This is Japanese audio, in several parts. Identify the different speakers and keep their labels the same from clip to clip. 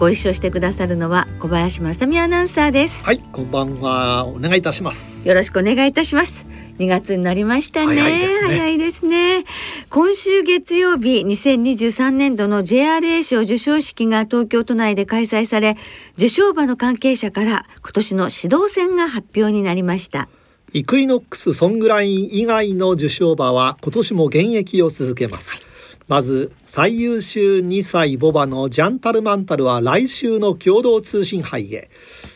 Speaker 1: ご一緒してくださるのは小林正美アナウンサーです。
Speaker 2: はいこんばんは。お願いいたします。
Speaker 1: よろしくお願いいたします。2月になりましたね。
Speaker 2: 早いですね。
Speaker 1: ね。今週月曜日2023年度の JRA 賞授賞式が東京都内で開催され受賞馬の関係者から今年の指導戦が発表になりました
Speaker 2: イクイノックスソングライン以外の受賞馬は今年も現役を続けます、まず最優秀2歳ボバのジャンタルマンタルは来週の共同通信杯へ。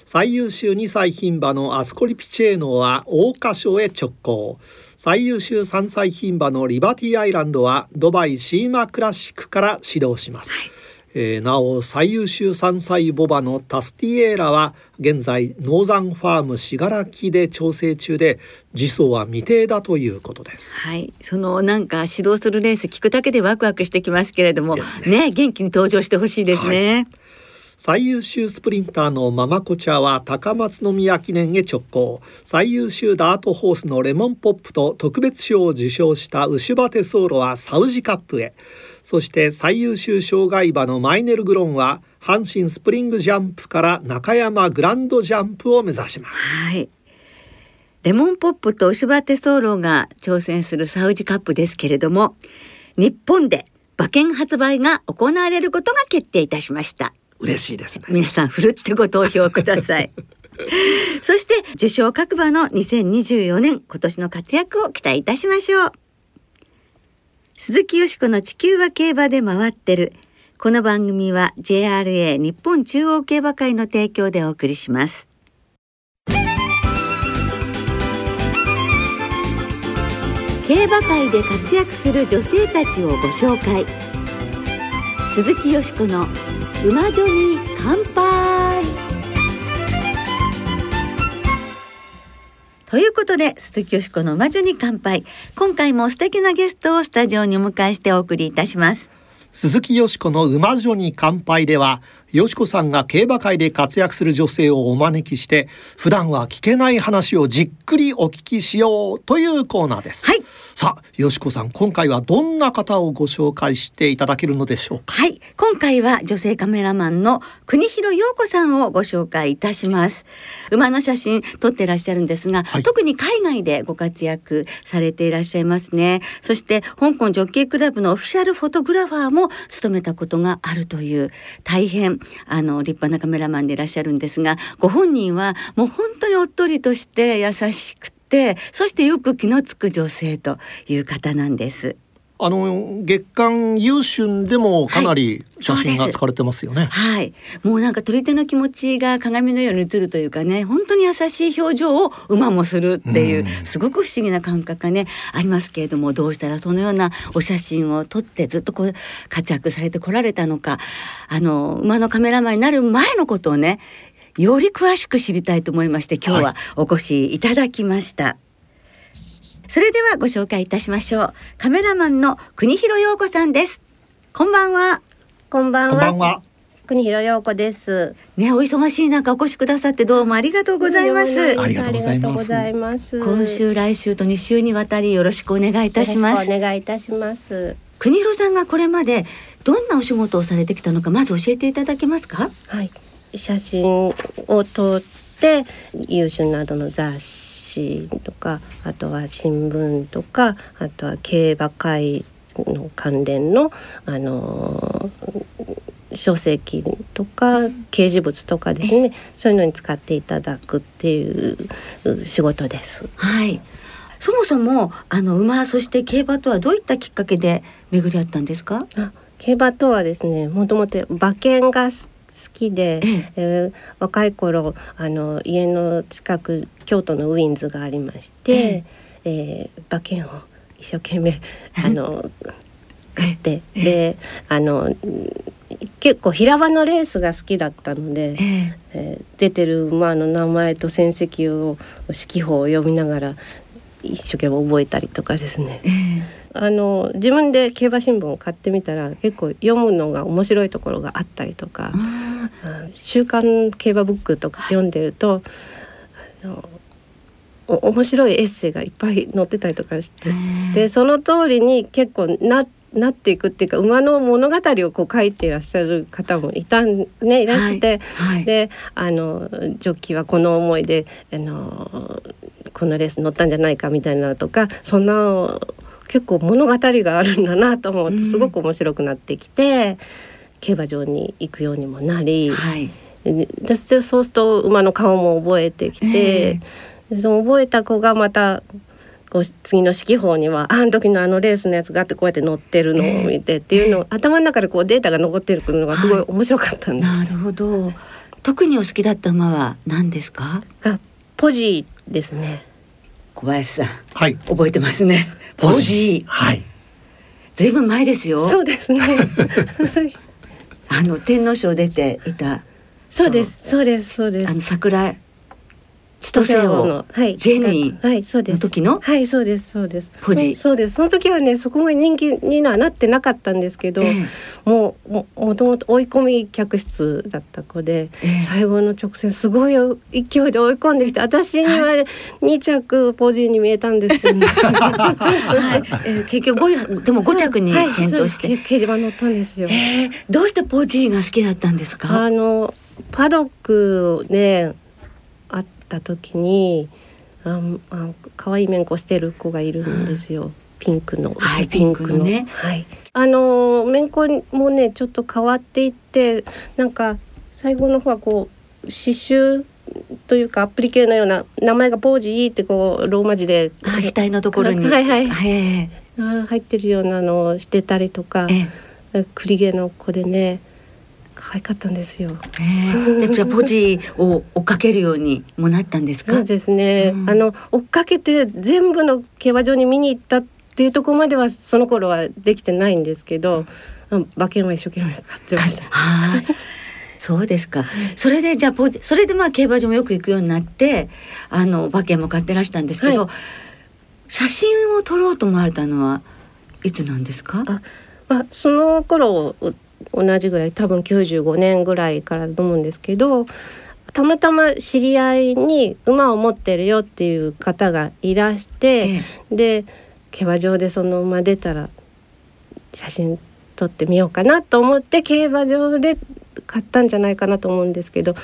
Speaker 2: 最優秀2歳牝馬のアスコリピチェーノは桜花賞へ直行。最優秀3歳牝馬のリバティアイランドはドバイシーマクラシックから始動します、えーなお最優秀3歳ボバのタスティエーラは現在ノーザンファーム信楽で調整中で次走は未定だということです。
Speaker 1: はい。そのなんか指導するレース聞くだけでワクワクしてきますけれども
Speaker 2: ね。
Speaker 1: ね元気に登場してほしいですね、
Speaker 2: 最優秀スプリンターのママコチャは高松宮記念へ直行最優秀ダートホースのレモンポップと特別賞を受賞したウシュバテソーロはサウジカップへそして最優秀障害馬のマイネルグロンは阪神スプリングジャンプから中山グランドジャンプを目指します
Speaker 1: はい。レモンポップとウシュバテソーロが挑戦するサウジカップですけれども、日本で馬券発売が行われることが決定いたしました。
Speaker 2: 嬉しいですね
Speaker 1: 皆さん、ふるってご投票ください。そして、受賞各馬の2024年、今年の活躍を期待いたしましょう。鈴木よしこの地球は競馬で回ってる。この番組は JRA 日本中央競馬会の提供でお送りします。競馬界で活躍する女性たちをご紹介鈴木よしこの馬女に乾杯。ということで鈴木よしこの馬女に乾杯。今回も素敵なゲストをスタジオにお迎えしてお送りいたします。
Speaker 2: 鈴木よしこの馬女に乾杯ではよしこさんが競馬界で活躍する女性をお招きして普段は聞けない話をじっくりお聞きしようというコーナーです。
Speaker 1: はい。
Speaker 2: さあよしこさん今回はどんな方をご紹介していただけるのでしょうか？
Speaker 1: はい。今回は女性カメラマンの国広陽子さんをご紹介いたします。馬の写真撮ってらっしゃるんですが、
Speaker 2: はい。
Speaker 1: 特に海外でご活躍されていらっしゃいますね。そして香港ジョッキークラブのオフィシャルフォトグラファーも務めたことがあるという大変あの立派なカメラマンでいらっしゃるんですがご本人はもう本当におっとりとして優しくてそしてよく気のつく女性という方なんです。
Speaker 2: あの月刊優春でもかなり写真が使われてますよね、
Speaker 1: はい、もうなんか取り手の気持ちが鏡のように映るというかね、本当に優しい表情を馬もするっていう、
Speaker 2: うん。
Speaker 1: すごく不思議な感覚がねありますけれども、どうしたらそのようなお写真を撮ってずっとこう活躍されてこられたのか、あの馬のカメラマンになる前のことをね、より詳しく知りたいと思いまして、今日はお越しいただきました。それではご紹介いたしましょう。カメラマンの国広陽子さんです。こんばんは。
Speaker 3: こんばんは。
Speaker 2: こんばんは
Speaker 3: 国広陽子です。
Speaker 1: ね、お忙しい中お越しくださってどうもありがとうございます。
Speaker 2: ありがとうございます
Speaker 3: ありがとうございます
Speaker 1: 今週来週と2週にわたりよろしくお願いいたします
Speaker 3: よろしくお願いいたします。
Speaker 1: 国広さんがこれまでどんなお仕事をされてきたのかまず教えていただけますか？
Speaker 3: はい。写真を撮って優秀などの雑誌とか、あとは新聞とか、あとは競馬会の関連のあの書籍とか掲示物とかですねそういうのに使っていただくっていう仕事です。
Speaker 1: はい。そもそもあの馬そして競馬とはどういったきっかけで巡り合ったんですか？
Speaker 3: あ競馬とはですねもともと馬券がす好きで、えー若い頃あの家の近く京都のウィンズがありまして、えー馬券を一生懸命あの買ってであの結構平場のレースが好きだったので、
Speaker 1: え
Speaker 3: え。ー出てる馬の名前と戦績を指揮法を読みながら一生懸命覚えたりとかですね。
Speaker 1: ええ。
Speaker 3: あの自分で競馬新聞を買ってみたら結構読むのが面白いところがあったりとか週刊競馬ブックとか読んでると、あのお面白いエッセイがいっぱい載ってたりとかして、
Speaker 1: ー。
Speaker 3: でその通りに結構ななっていくっていうか馬の物語をこう書いていらっしゃる方もいたんねいらして、
Speaker 1: はい。はい
Speaker 3: であのジョッキーはこの思いであのこのレース乗ったんじゃないかみたいなのとかそんな結構物語があるんだなと思っ
Speaker 1: うん。
Speaker 3: てすごく面白くなってきて、競馬場に行くようにもなり。
Speaker 1: はい。
Speaker 3: でそうすると馬の顔も覚えてきて、
Speaker 1: え
Speaker 3: でその覚えた子がまたこう次の指揮法にはああの時のあのレースのやつがあってこうやって乗ってるのを見てっていうのを、頭の中でこうデータが残ってるのがすごい面白かったんです。
Speaker 1: なるほど。特にお好きだった馬は何ですか？
Speaker 3: あポジですね。
Speaker 1: 小林さん
Speaker 2: はい。
Speaker 1: 覚えてますね。ポジー。
Speaker 2: はい。
Speaker 1: ずいぶん前ですよ。
Speaker 3: そうですね。は い
Speaker 1: あの天皇賞出ていた
Speaker 3: そうですそうですそうです
Speaker 1: あの。桜
Speaker 3: 千歳王のはい。
Speaker 1: ジェニーの時の？
Speaker 3: はいそうですそうです。
Speaker 1: ポジ。
Speaker 3: そうです。その時はねそこが人気にはなってなかったんですけど、
Speaker 1: ええ。
Speaker 3: もうももともと追い込み客室だった子で、
Speaker 1: ええ。
Speaker 3: 最後の直線すごい勢いで追い込んできて私には2着ポジに見えたんですよ。ね。
Speaker 1: はい、えー結局五位でも五着に
Speaker 3: はい
Speaker 1: 検討して、
Speaker 3: そうです。掲示板乗ったんですよ。
Speaker 1: えーどうしてポジーが好きだったんですか？
Speaker 3: あのパドックで会った時にああ可愛い面こしてる子がいるんですよ。ピンクの、
Speaker 1: はい ピンクのね。
Speaker 3: はい。あの面こもねちょっと変わっていってなんか最後の方はこう刺繍というかアプリケのような名前がポージーってこうローマ字で
Speaker 1: あ額のところに、
Speaker 3: はいはい。
Speaker 1: え
Speaker 3: あ入ってるようなのをしてたりとか
Speaker 1: ー、え。
Speaker 3: 栗毛の子でね可愛かったんですよ。
Speaker 1: ーえーでじゃあポジーを追っかけるようにもなったんですか？
Speaker 3: そうですね、
Speaker 1: うん
Speaker 3: あの追っかけて全部の競馬場に見に行ったっていうところまではその頃はできてないんですけど、あ馬券は一生懸命買ってました。
Speaker 1: はい。そうですか。それでじゃあポジそれでまあ競馬場もよく行くようになって、あの馬券も買ってらしたんですけど、
Speaker 3: は
Speaker 1: 写真を撮ろうと思われたのはいつなんですか？
Speaker 3: あまあ、その頃お同じぐらい多分95年ぐらいからだと思うんですけどたまたま知り合いに馬を持ってるよっていう方がいらして、で競馬場でその馬出たら写真撮ってみようかなと思って競馬場で買ったんじゃないかなと思うんですけど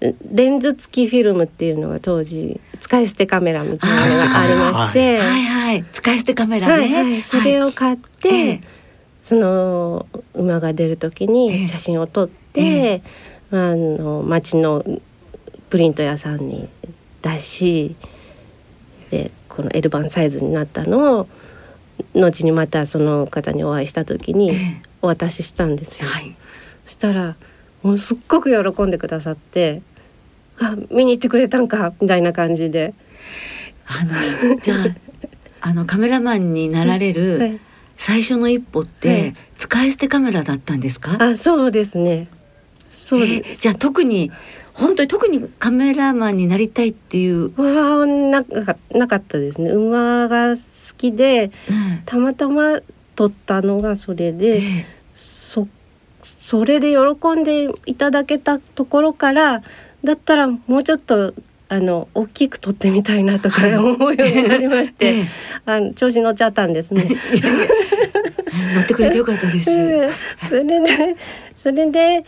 Speaker 3: レンズ付きフィルムっていうのが当時使い捨てカメラみたいなのがありまして。
Speaker 1: はいはい。使い捨てカメラね。
Speaker 3: はいはい、それを買って、
Speaker 1: ええ
Speaker 3: その馬が出る時
Speaker 1: ええ
Speaker 3: に写真を撮って、
Speaker 1: え
Speaker 3: あの町のプリント屋さんに出しでこの L 版サイズになったのを後にまたその方にお会いした時に
Speaker 1: ええ
Speaker 3: お渡ししたんですよ。
Speaker 1: はい。
Speaker 3: そしたらもうすっごく喜んでくださって「あ見に行ってくれたんか」みたいな感じで。
Speaker 1: あのじゃああのカメラマンになられ
Speaker 3: は
Speaker 1: る
Speaker 3: い
Speaker 1: 最初の一歩っ
Speaker 3: は
Speaker 1: て
Speaker 3: い
Speaker 1: 使い捨てカメラだったんですか？
Speaker 3: あそうですね。そう
Speaker 1: え
Speaker 3: です。
Speaker 1: ーじゃあ特に本当に特にカメラマンになりたいっていう、
Speaker 3: わあなかなかったですね。馬が好きで
Speaker 1: うん。
Speaker 3: たまたま撮ったのがそれ
Speaker 1: え
Speaker 3: で、
Speaker 1: え。
Speaker 3: そそれで喜んでいただけたところからだったらもうちょっとあの大きく撮ってみたいなとか思うようになりまして、
Speaker 1: ええ
Speaker 3: あの調子乗っちゃったんですね。
Speaker 1: 乗ってくれてよかったです。
Speaker 3: うんそれでそれで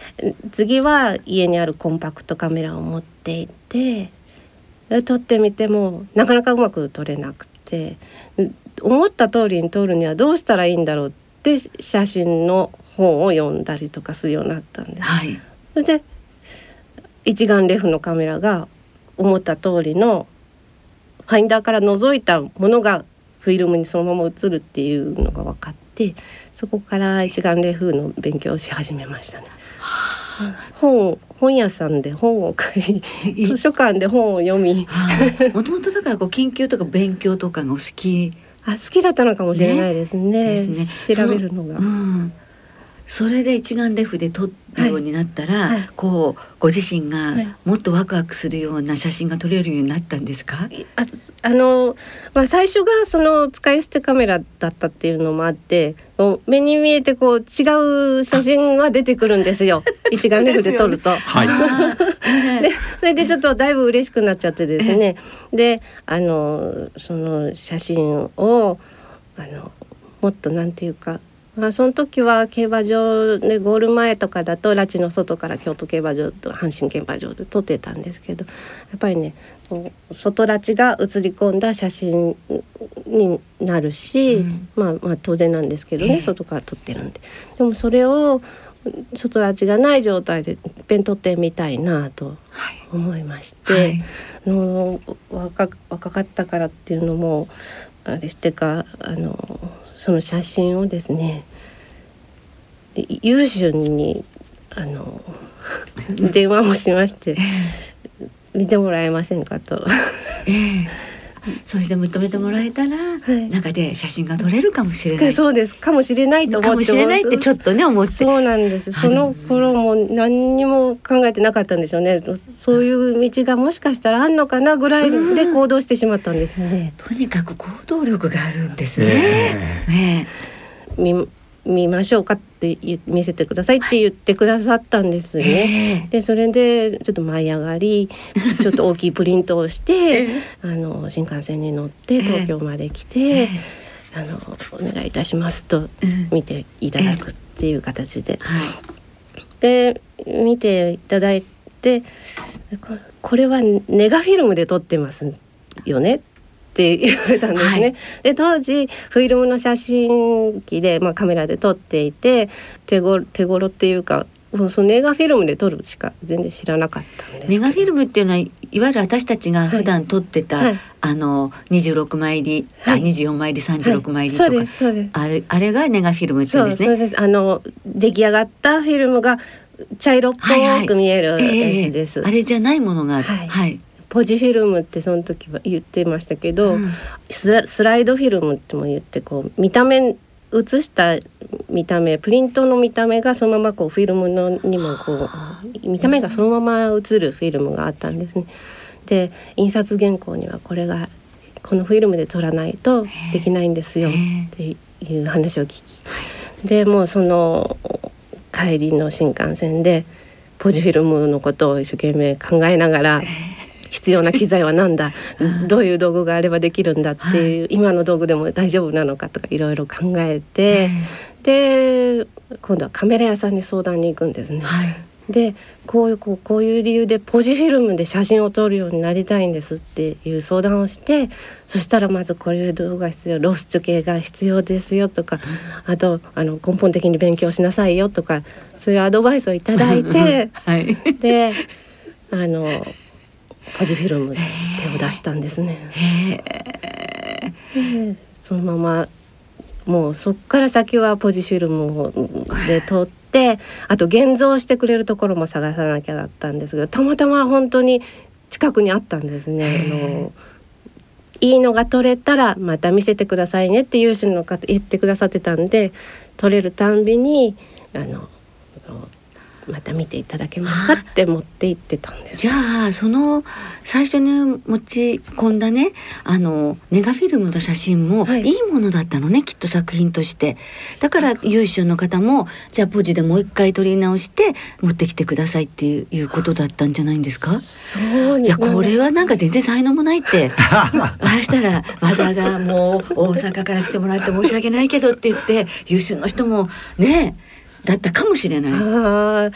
Speaker 3: 次は家にあるコンパクトカメラを持って行ってで撮ってみてもなかなかうまく撮れなくてうん思った通りに撮るにはどうしたらいいんだろうって写真の本を読んだりとかするようになったんです。
Speaker 1: はい。
Speaker 3: それで一眼レフのカメラが思った通りのファインダーから覗いたものがフィルムにそのまま映るっていうのが分かってそこから一眼レフの勉強をし始めましたね。本本屋さんで本を買い図書館で本を読み
Speaker 1: もともとだからこう研究とか勉強とかがお好き
Speaker 3: あ好きだったのかもしれないですね。
Speaker 1: ですね
Speaker 3: 調べるのが。
Speaker 1: それで一眼レフで撮るようになったら、
Speaker 3: はい。はい。
Speaker 1: こうご自身が
Speaker 3: はい。
Speaker 1: もっとワクワクするような写真が撮れるようになったんですか、
Speaker 3: ああの、まあ、最初がその使い捨てカメラだったっていうのもあって目に見えてこう違う写真が出てくるんですよ。一眼レフで撮ると。
Speaker 2: はい。
Speaker 3: でそれでちょっとだいぶ嬉しくなっちゃってですね。であのその写真をあのもっとなんていうか、まあ、その時は競馬場でゴール前とかだと拉致の外から京都競馬場と阪神競馬場で撮ってたんですけどやっぱりね外拉致が写り込んだ写真になるし、
Speaker 1: うん。
Speaker 3: まあまあ当然なんですけどね、
Speaker 1: ええ。
Speaker 3: 外から撮ってるんででもそれを外拉致がない状態でいっぺん撮ってみたいなと
Speaker 1: はい
Speaker 3: 思いまして、
Speaker 1: はい。
Speaker 3: あの若若かったからっていうのもあれしてかあのその写真をですねい優秀にあの 電話もしまして見てもらえませんかと。
Speaker 1: ええそして認めてもらえたら、
Speaker 3: い
Speaker 1: 中で写真が撮れるかもしれない。
Speaker 3: そうですかもしれないと思って
Speaker 1: かもしれないってちょっとね思って。
Speaker 3: そうなんです。その頃も何にも考えてなかったんでしょうね。そういう道がもしかしたらあんのかなぐらいで行動してしまったんですよね。
Speaker 1: とにかく行動力があるんです
Speaker 2: え
Speaker 1: ね。ね
Speaker 3: 見見ましょうかって言見せてくださいって言ってくださったんです
Speaker 1: え
Speaker 3: ね。
Speaker 1: え
Speaker 3: でそれでちょっと舞い上がり ちょっと大きいプリントをして、あの新幹線に乗って東京まで来て、
Speaker 1: ええ
Speaker 3: あのお願いいたしますと
Speaker 1: うん
Speaker 3: 見ていただくっていう形で。
Speaker 1: はい。
Speaker 3: で見ていただいてここれはネガフィルムで撮ってますよねって言われたんですね。
Speaker 1: はい。
Speaker 3: で当時フィルムの写真機で、まあ、カメラで撮っていて手ご手頃っていうかもうそのネガフィルムで撮るしか全然知らなかったんです
Speaker 1: ネガフィルムっていうのはいわゆる私たちが普段撮ってた、
Speaker 3: はい。
Speaker 1: あの26枚入り、
Speaker 3: はい。
Speaker 1: あ24枚入り36枚入りとか、
Speaker 3: はい。そうです
Speaker 1: あれあれがネガフィルムって言
Speaker 3: そううん
Speaker 1: ですね。
Speaker 3: そうです。あの出来上がったフィルムが茶色っぽく見えるやつです。
Speaker 1: ええ。あれじゃないものがある。
Speaker 3: はい。
Speaker 1: はい。
Speaker 3: ポジフィルムってその時は言ってましたけど、
Speaker 1: うん。
Speaker 3: スラスライドフィルムっても言ってこう見た目写した見た目プリントの見た目がそのままこうフィルムのにもこう見た目がそのまま写るフィルムがあったんですね。で印刷原稿にはこれがこのフィルムで撮らないとできないんですよっていう話を聞き。でもうその帰りの新幹線でポジフィルムのことを一生懸命考えながら必要な機材は何だ？どういう道具があればできるんだっていう今の道具でも大丈夫なのかとかいろいろ考えてで今度はカメラ屋さんに相談に行くんですね。
Speaker 1: はい。
Speaker 3: でこういうこういう理由でポジフィルムで写真を撮るようになりたいんですっていう相談をしてそしたらまずこういう道具が必要ロスチュ系が必要ですよとかあとあの根本的に勉強しなさいよとかそういうアドバイスをいただいて
Speaker 1: はい。
Speaker 3: であのポジフィルムで手を出したんですね。でそのままもうそこから先はポジフィルムをで撮ってあと現像してくれるところも探さなきゃだったんですけどたまたま本当に近くにあったんですね。あのいいのが撮れたらまた見せてくださいねって有志の方言ってくださってたんで撮れるたんびにあのまた見ていただけますか？って持って行ってたんです。
Speaker 1: じゃあその最初に持ち込んだねあのネガフィルムの写真も
Speaker 3: はい。
Speaker 1: いいものだったのね、きっと作品として。だから優秀の方もじゃあポジでもう一回撮り直して持ってきてくださいっていうことだったんじゃないんですか？
Speaker 3: そう
Speaker 1: いやこれはなんか全然才能もないって。あれしたらわざわざもう大阪から来てもらって申し訳ないけどって言って優秀の人もねだったかもしれない。だ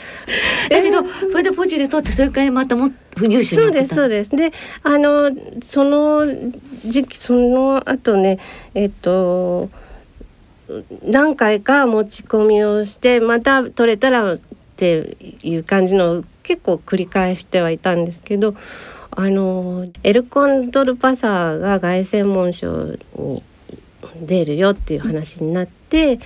Speaker 1: けど、それでポジで撮ってそれからまたも優秀
Speaker 3: そうですそうです。であのその時期その後ねえっと何回か持ち込みをしてまた取れたらっていう感じのを結構繰り返してはいたんですけどあのエルコンドルパサーが凱旋門賞に出るよっていう話になって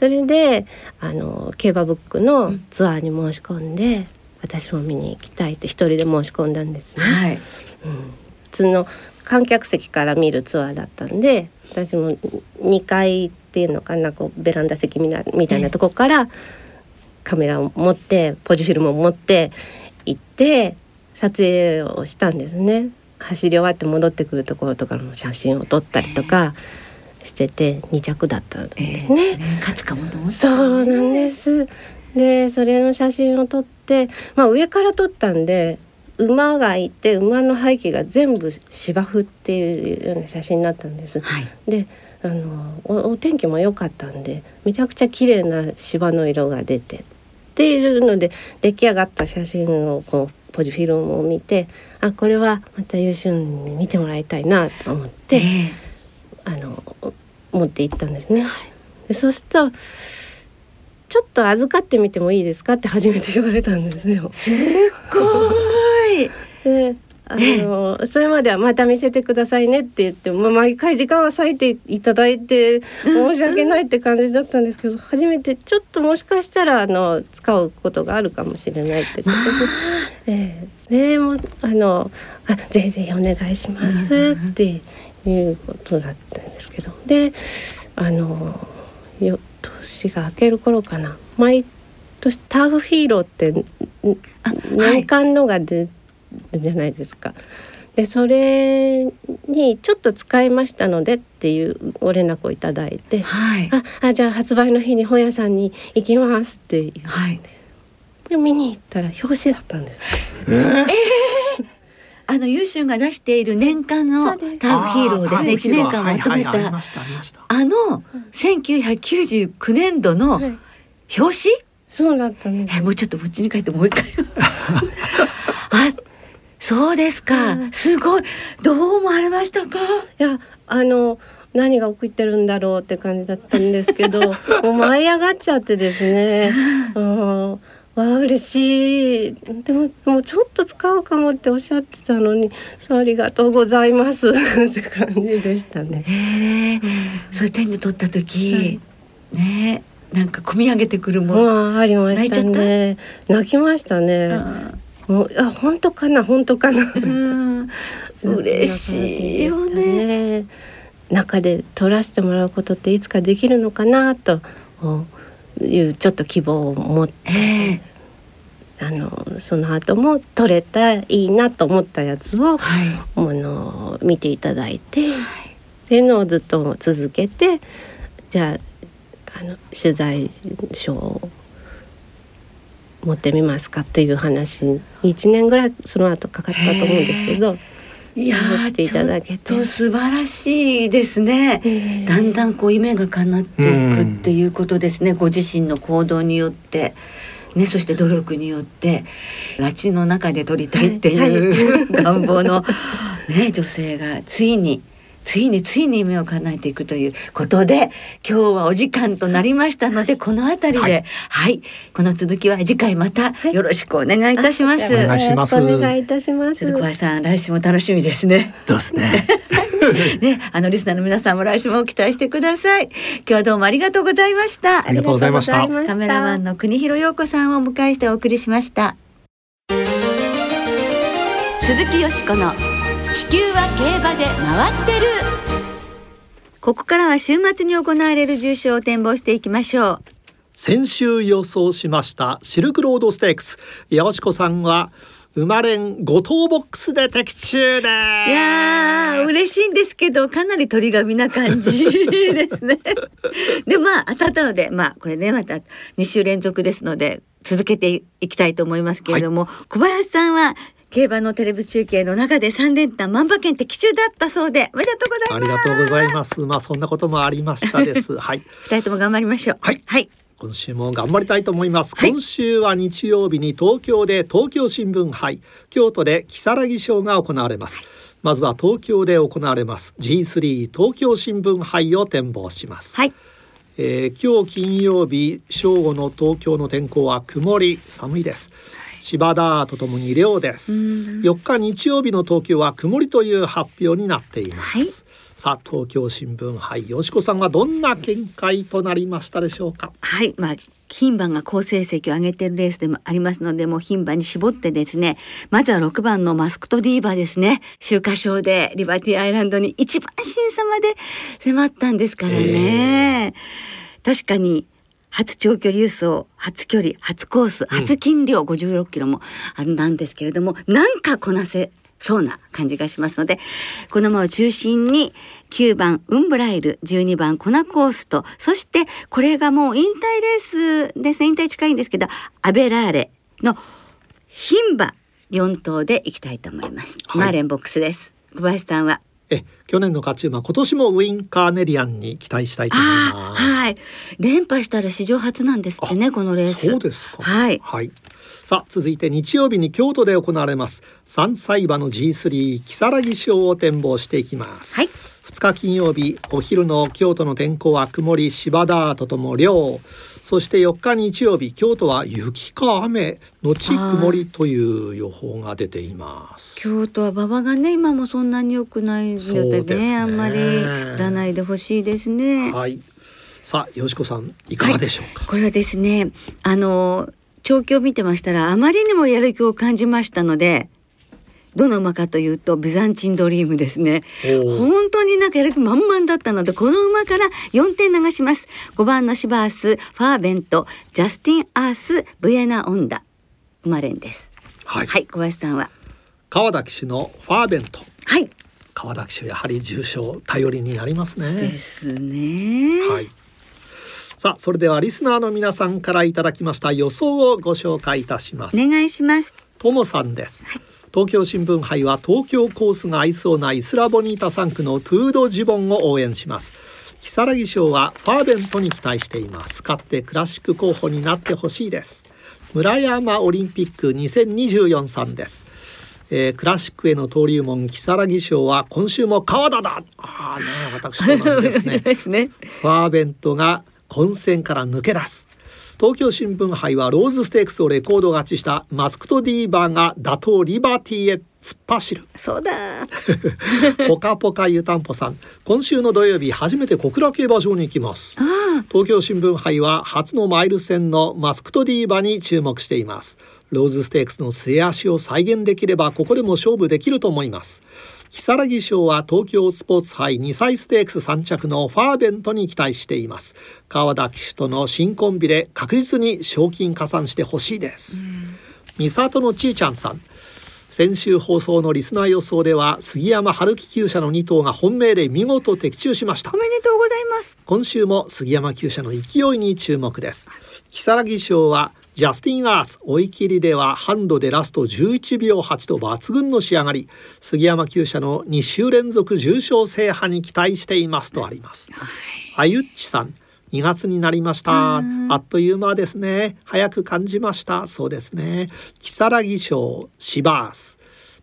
Speaker 3: それであの競馬ブックのツアーに申し込んで、私も見に行きたいって一人で申し込んだんですね。
Speaker 1: はい。
Speaker 3: 普通の観客席から見るツアーだったんで私も2階っていうのかなこうベランダ席みなみたいなとこからカメラを持ってポジフィルムを持って行って撮影をしたんですね。走り終わって戻ってくるところとかの写真を撮ったりとかしてて2着だったんですね。
Speaker 1: 勝つかもと思った
Speaker 3: そうなんです。でそれの写真を撮って、まあ、上から撮ったんで馬がいて馬の背景が全部芝生っていうような写真になったんです。
Speaker 1: はい
Speaker 3: であのおお天気も良かったんでめちゃくちゃ綺麗な芝の色が出てっていうので出来上がった写真をこうポジフィルムを見てあこれはまた優秀に見てもらいたいなと思って。
Speaker 1: ええ
Speaker 3: あの持って行ったんですね。でそしたらちょっと預かってみてもいいですか？って初めて言われたんですよ。
Speaker 1: すっごい。
Speaker 3: であのそれまではまた見せてくださいねって言って、まあ、毎回時間は割いていただいて申し訳ないって感じだったんですけど初めてちょっともしかしたらあの使うことがあるかもしれないって。ことで、ええ。でもうあのあぜひぜひお願いしますっていうことだったんですけど。であのよ年が明ける頃かな。毎年ターフヒーローって年間のが出るじゃないですか。でそれにちょっと使いましたのでっていうご連絡をいただいて
Speaker 1: はい。
Speaker 3: ああじゃあ発売の日に本屋さんに行きますって言って、
Speaker 1: はい。
Speaker 3: で見に行ったら表紙だったんです。
Speaker 1: あの優秀が出している年間のターフヒーローですね。
Speaker 2: あ
Speaker 1: 一年間まとめ
Speaker 2: はいはいあり
Speaker 1: た
Speaker 2: ありました。
Speaker 1: あの1999年度の
Speaker 3: はい。
Speaker 1: 表紙？
Speaker 3: そうだったんです。
Speaker 1: えもうちょっとこっちに書いてもう一回。あそうですか。
Speaker 3: うん。
Speaker 1: すごい。どう思われましたか？
Speaker 3: いやあの何が起きてるんだろうって感じだったんですけど もう舞い上がっちゃってですね。うんわあ嬉しいでももうちょっと使うかもっておっしゃってたのにそうありがとうございますって感じでしたね。
Speaker 1: へえそれ手に取った時、ねなんか込み上げてくるもの、
Speaker 3: まあありましたね。泣きましたね。
Speaker 1: あ
Speaker 3: もうあ本当かな本当かな。
Speaker 1: うん嬉しいよね。
Speaker 3: ね。中で撮らせてもらうことっていつかできるのかなというちょっと希望を持って
Speaker 1: ええ
Speaker 3: あのその後も撮れたらいいなと思ったやつを、
Speaker 1: はい
Speaker 3: あの見ていただいて、っていうのをずっと続けてじゃああの取材書を持ってみますかっていう話に1年ぐらいその後かかったと思うんですけど。
Speaker 1: いや
Speaker 3: ていけて
Speaker 1: と素晴らしいですね。
Speaker 3: ええ
Speaker 1: だんだんこう夢が叶っていくっていうことですね。ご自身の行動によって。ね、そして努力によって街の中で撮りたいっていう、願望の、ね、女性がついについについに夢を叶えていくということで今日はお時間となりましたのでこの辺りではい、この続きは次回またよろしくお願いいたします。
Speaker 2: お願いします。
Speaker 3: お願いいたします。
Speaker 1: 鈴子さん来週も楽しみですね。
Speaker 2: ですね
Speaker 1: ね、あのリスナーの皆さんも来週も期待してください。今日はどうもありがとうございました。
Speaker 2: ありがとうございました
Speaker 3: ありがとうございました
Speaker 1: カメラマンの国広陽子さんをお迎えしてお送りしました。鈴木よしこの地球は競馬で回ってる。ここからは週末に行われる重賞を展望していきましょう。
Speaker 2: 先週予想しましたシルクロードステークスよしこさんは生まれん五等ボックスで的中です
Speaker 1: いやー嬉しいんですけどかなり鳥がみな感じですね。でまあ当たったのでまあこれねまた2週連続ですので続けていきたいと思いますけれども、小林さんは競馬のテレビ中継の中で3連単万馬券的中だったそうでおめでとうございます。
Speaker 2: ありがとうございますまあそんなこともありましたですはい
Speaker 1: 二人とも頑張りましょう。
Speaker 2: はい
Speaker 1: はい。
Speaker 2: 今週も頑張りたいと思います、
Speaker 1: はい。
Speaker 2: 今週は日曜日に東京で東京新聞杯。京都で如月賞が行われます。まずは東京で行われます。G3 東京新聞杯を展望します、
Speaker 1: はい。
Speaker 2: えー今日金曜日正午の東京の天候は曇り寒いです。芝田とともに量です。4日日曜日の東京は曇りという発表になっています、はい、さあ東京新聞杯よしこさんはどんな見解となりましたでしょうか？
Speaker 1: はいまあ牝馬が好成績を上げているレースでもありますのでもう牝馬に絞ってですねまずは6番のマスクトディーバーですね。秋華賞でリバティアイランドに一番審査まで迫ったんですからね、えー、確かに初長距離輸送初距離初コース初斤量56キロもあるんですけれども、うん、なんかこなせそうな感じがしますのでこの馬を中心に9番ウンブライル12番コナコースとそしてこれがもう引退レースですね。引退近いんですけどアベラーレの牝馬4頭でいきたいと思います、はい、マーレンボックスです。小林さんは？
Speaker 2: え去年の勝ち馬今年もウィンカーネリアンに期待したいと思います。
Speaker 1: はい。連覇したら史上初なんですってねこのレース。
Speaker 2: そうですか。
Speaker 1: はい、
Speaker 2: はい、さあ続いて日曜日に京都で行われます。三歳馬の G3 如月賞を展望していきます。
Speaker 1: はい。
Speaker 2: 2日金曜日お昼の京都の天候は曇り芝田ととも涼。そして4日日曜日京都は雪か雨のち曇りという予報が出ています。
Speaker 1: 京都は馬場がね今もそんなに良くないのでね、ね、あんまりらないでほしいですね。
Speaker 2: はい。さあよしこさんいかがでしょうか、
Speaker 1: はい、これはですねあの調教を見てましたらあまりにもやる気を感じましたのでどの馬かというとビザンチンドリームですね。本当になんかやる気満々だったのでこの馬から4点流します。5番のシバースファーベントジャスティンアースブエナオンダ馬連です。はい、はい、小林さんは？
Speaker 2: 川田騎手のファーベント。
Speaker 1: はい。
Speaker 2: 川田騎手やはり重賞頼りになりますね。
Speaker 1: ですね。
Speaker 2: はいさあそれではリスナーの皆さんからいただきました予想をご紹介いたします。
Speaker 1: お願いします。
Speaker 2: ともさんです、はい。東京新聞杯は東京コースが合いそうなイスラボニータ3区のトゥードジボンを応援します。如月賞はファーベントに期待しています。勝ってクラシック候補になってほしいです。村山オリンピック2024さんです。えー、クラシックへの登竜門如月賞は今週も川田だ。ああね私と同じですね。
Speaker 1: ですね。
Speaker 2: ファーベントが混戦から抜け出す。東京新聞杯はローズステークスをレコード勝ちしたマスクトディーバーが打倒リバティへ突っ走る。
Speaker 1: そうだ。
Speaker 2: ポカポカ湯たんぽさん。今週の土曜日初めて小倉競馬場に行きます。東京新聞杯は初のマイル戦のマスクトディーバに注目しています。ローズステークスの末足を再現できればここでも勝負できると思います如月賞は東京スポーツ杯2歳ステークス3着のファーベントに期待しています。川田騎手との新コンビで確実に賞金加算してほしいです。三里のちーちゃんさん。先週放送のリスナー予想では杉山春樹厩舎の2頭が本命で見事的中しました。
Speaker 1: おめでとうございます。
Speaker 2: 今週も杉山厩舎の勢いに注目です。如月賞はジャスティン・アース追い切りではハンドでラスト11秒8と抜群の仕上がり。杉山厩舎の2週連続重賞制覇に期待していますとあります、はい、あゆっちさん2月になりました。あっという間ですね。早く感じました。そうですね。如月賞シバース。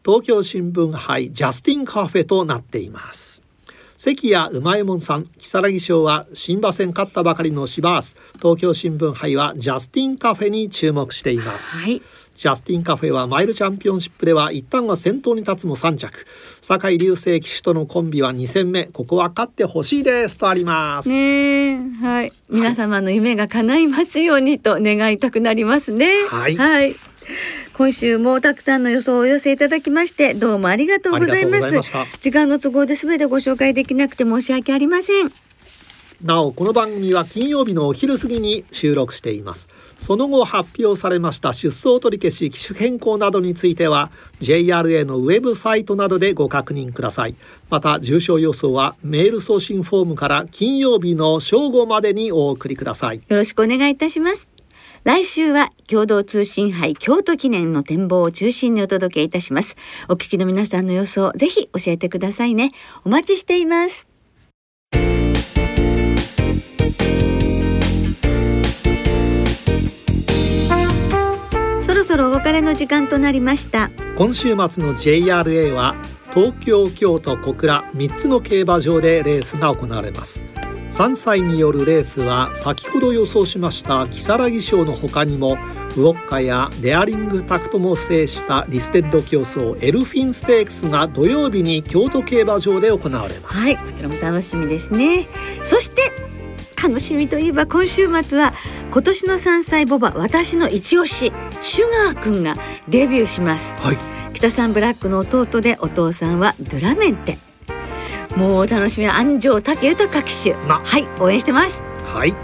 Speaker 2: 東京新聞杯ジャスティンカフェとなっています関谷うまえもんさん如月賞は新馬戦勝ったばかりのシバース。東京新聞杯はジャスティンカフェに注目しています、
Speaker 1: はい。
Speaker 2: ジャスティンカフェはマイルチャンピオンシップでは一旦は先頭に立つも3着。酒井流星騎手とのコンビは2戦目。ここは勝ってほしいですとあります。
Speaker 1: ねはい。皆様の夢が叶いますようにと願いたくなりますね。
Speaker 2: はい、
Speaker 1: はい今週もたくさんの予想をお寄せいただきましてどうもありがとうございます。時間の都合で全てご紹介できなくて申し訳ありません。
Speaker 2: なおこの番組は金曜日のお昼過ぎに収録しています。その後発表されました出走取り消し機種変更などについては JRA のウェブサイトなどでご確認ください。また重症予想はメール送信フォームから金曜日の正午までにお送りください。
Speaker 1: よろしくお願いいたします来週は共同通信杯京都記念の展望を中心にお届けいたします。お聞きの皆さんの予想ぜひ教えてくださいね。お待ちしています。そろそろお別れの時間となりました。
Speaker 2: 今週末の JRA は東京京都小倉3つの競馬場でレースが行われます。3歳によるレースは先ほど予想しました如月賞の他にもウォッカやデアリングタクトも制したリステッド競争エルフィンステークスが土曜日に京都競馬場で行われます。
Speaker 1: はいこちらも楽しみですね。そして楽しみといえば今週末は今年の山菜ボバ私の一押しシュガーくんがデビューします。
Speaker 2: はい。
Speaker 1: 北さんブラックの弟でお父さんはドゥラメンテもう楽しみは安城武豊騎手。
Speaker 2: な。
Speaker 1: はい応援してます。
Speaker 2: はい。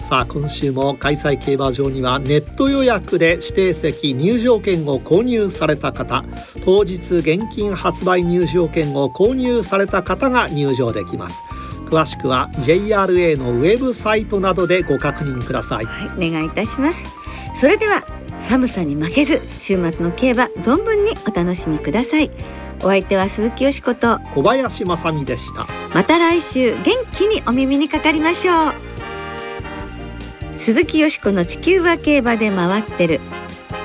Speaker 2: さあ今週も開催競馬場にはネット予約で指定席入場券を購入された方当日現金発売入場券を購入された方が入場できます。詳しくは JRA のウェブサイトなどでご確認ください。
Speaker 1: はいお願いいたします。それでは寒さに負けず週末の競馬存分にお楽しみくださいお相手は鈴木よしこと
Speaker 2: 小林正美でした。
Speaker 1: また来週元気にお耳にかかりましょう。鈴木よしこの地球は競馬で回ってる。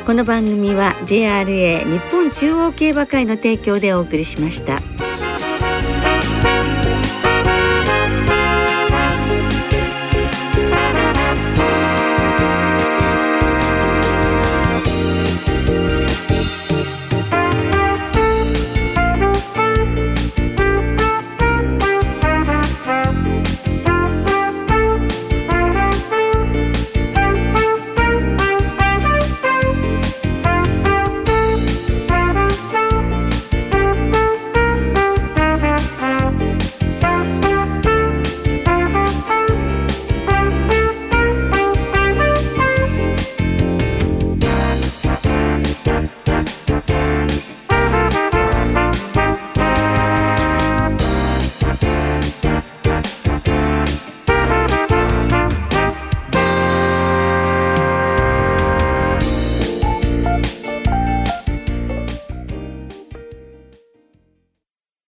Speaker 1: この番組は JRA 日本中央競馬会の提供でお送りしました。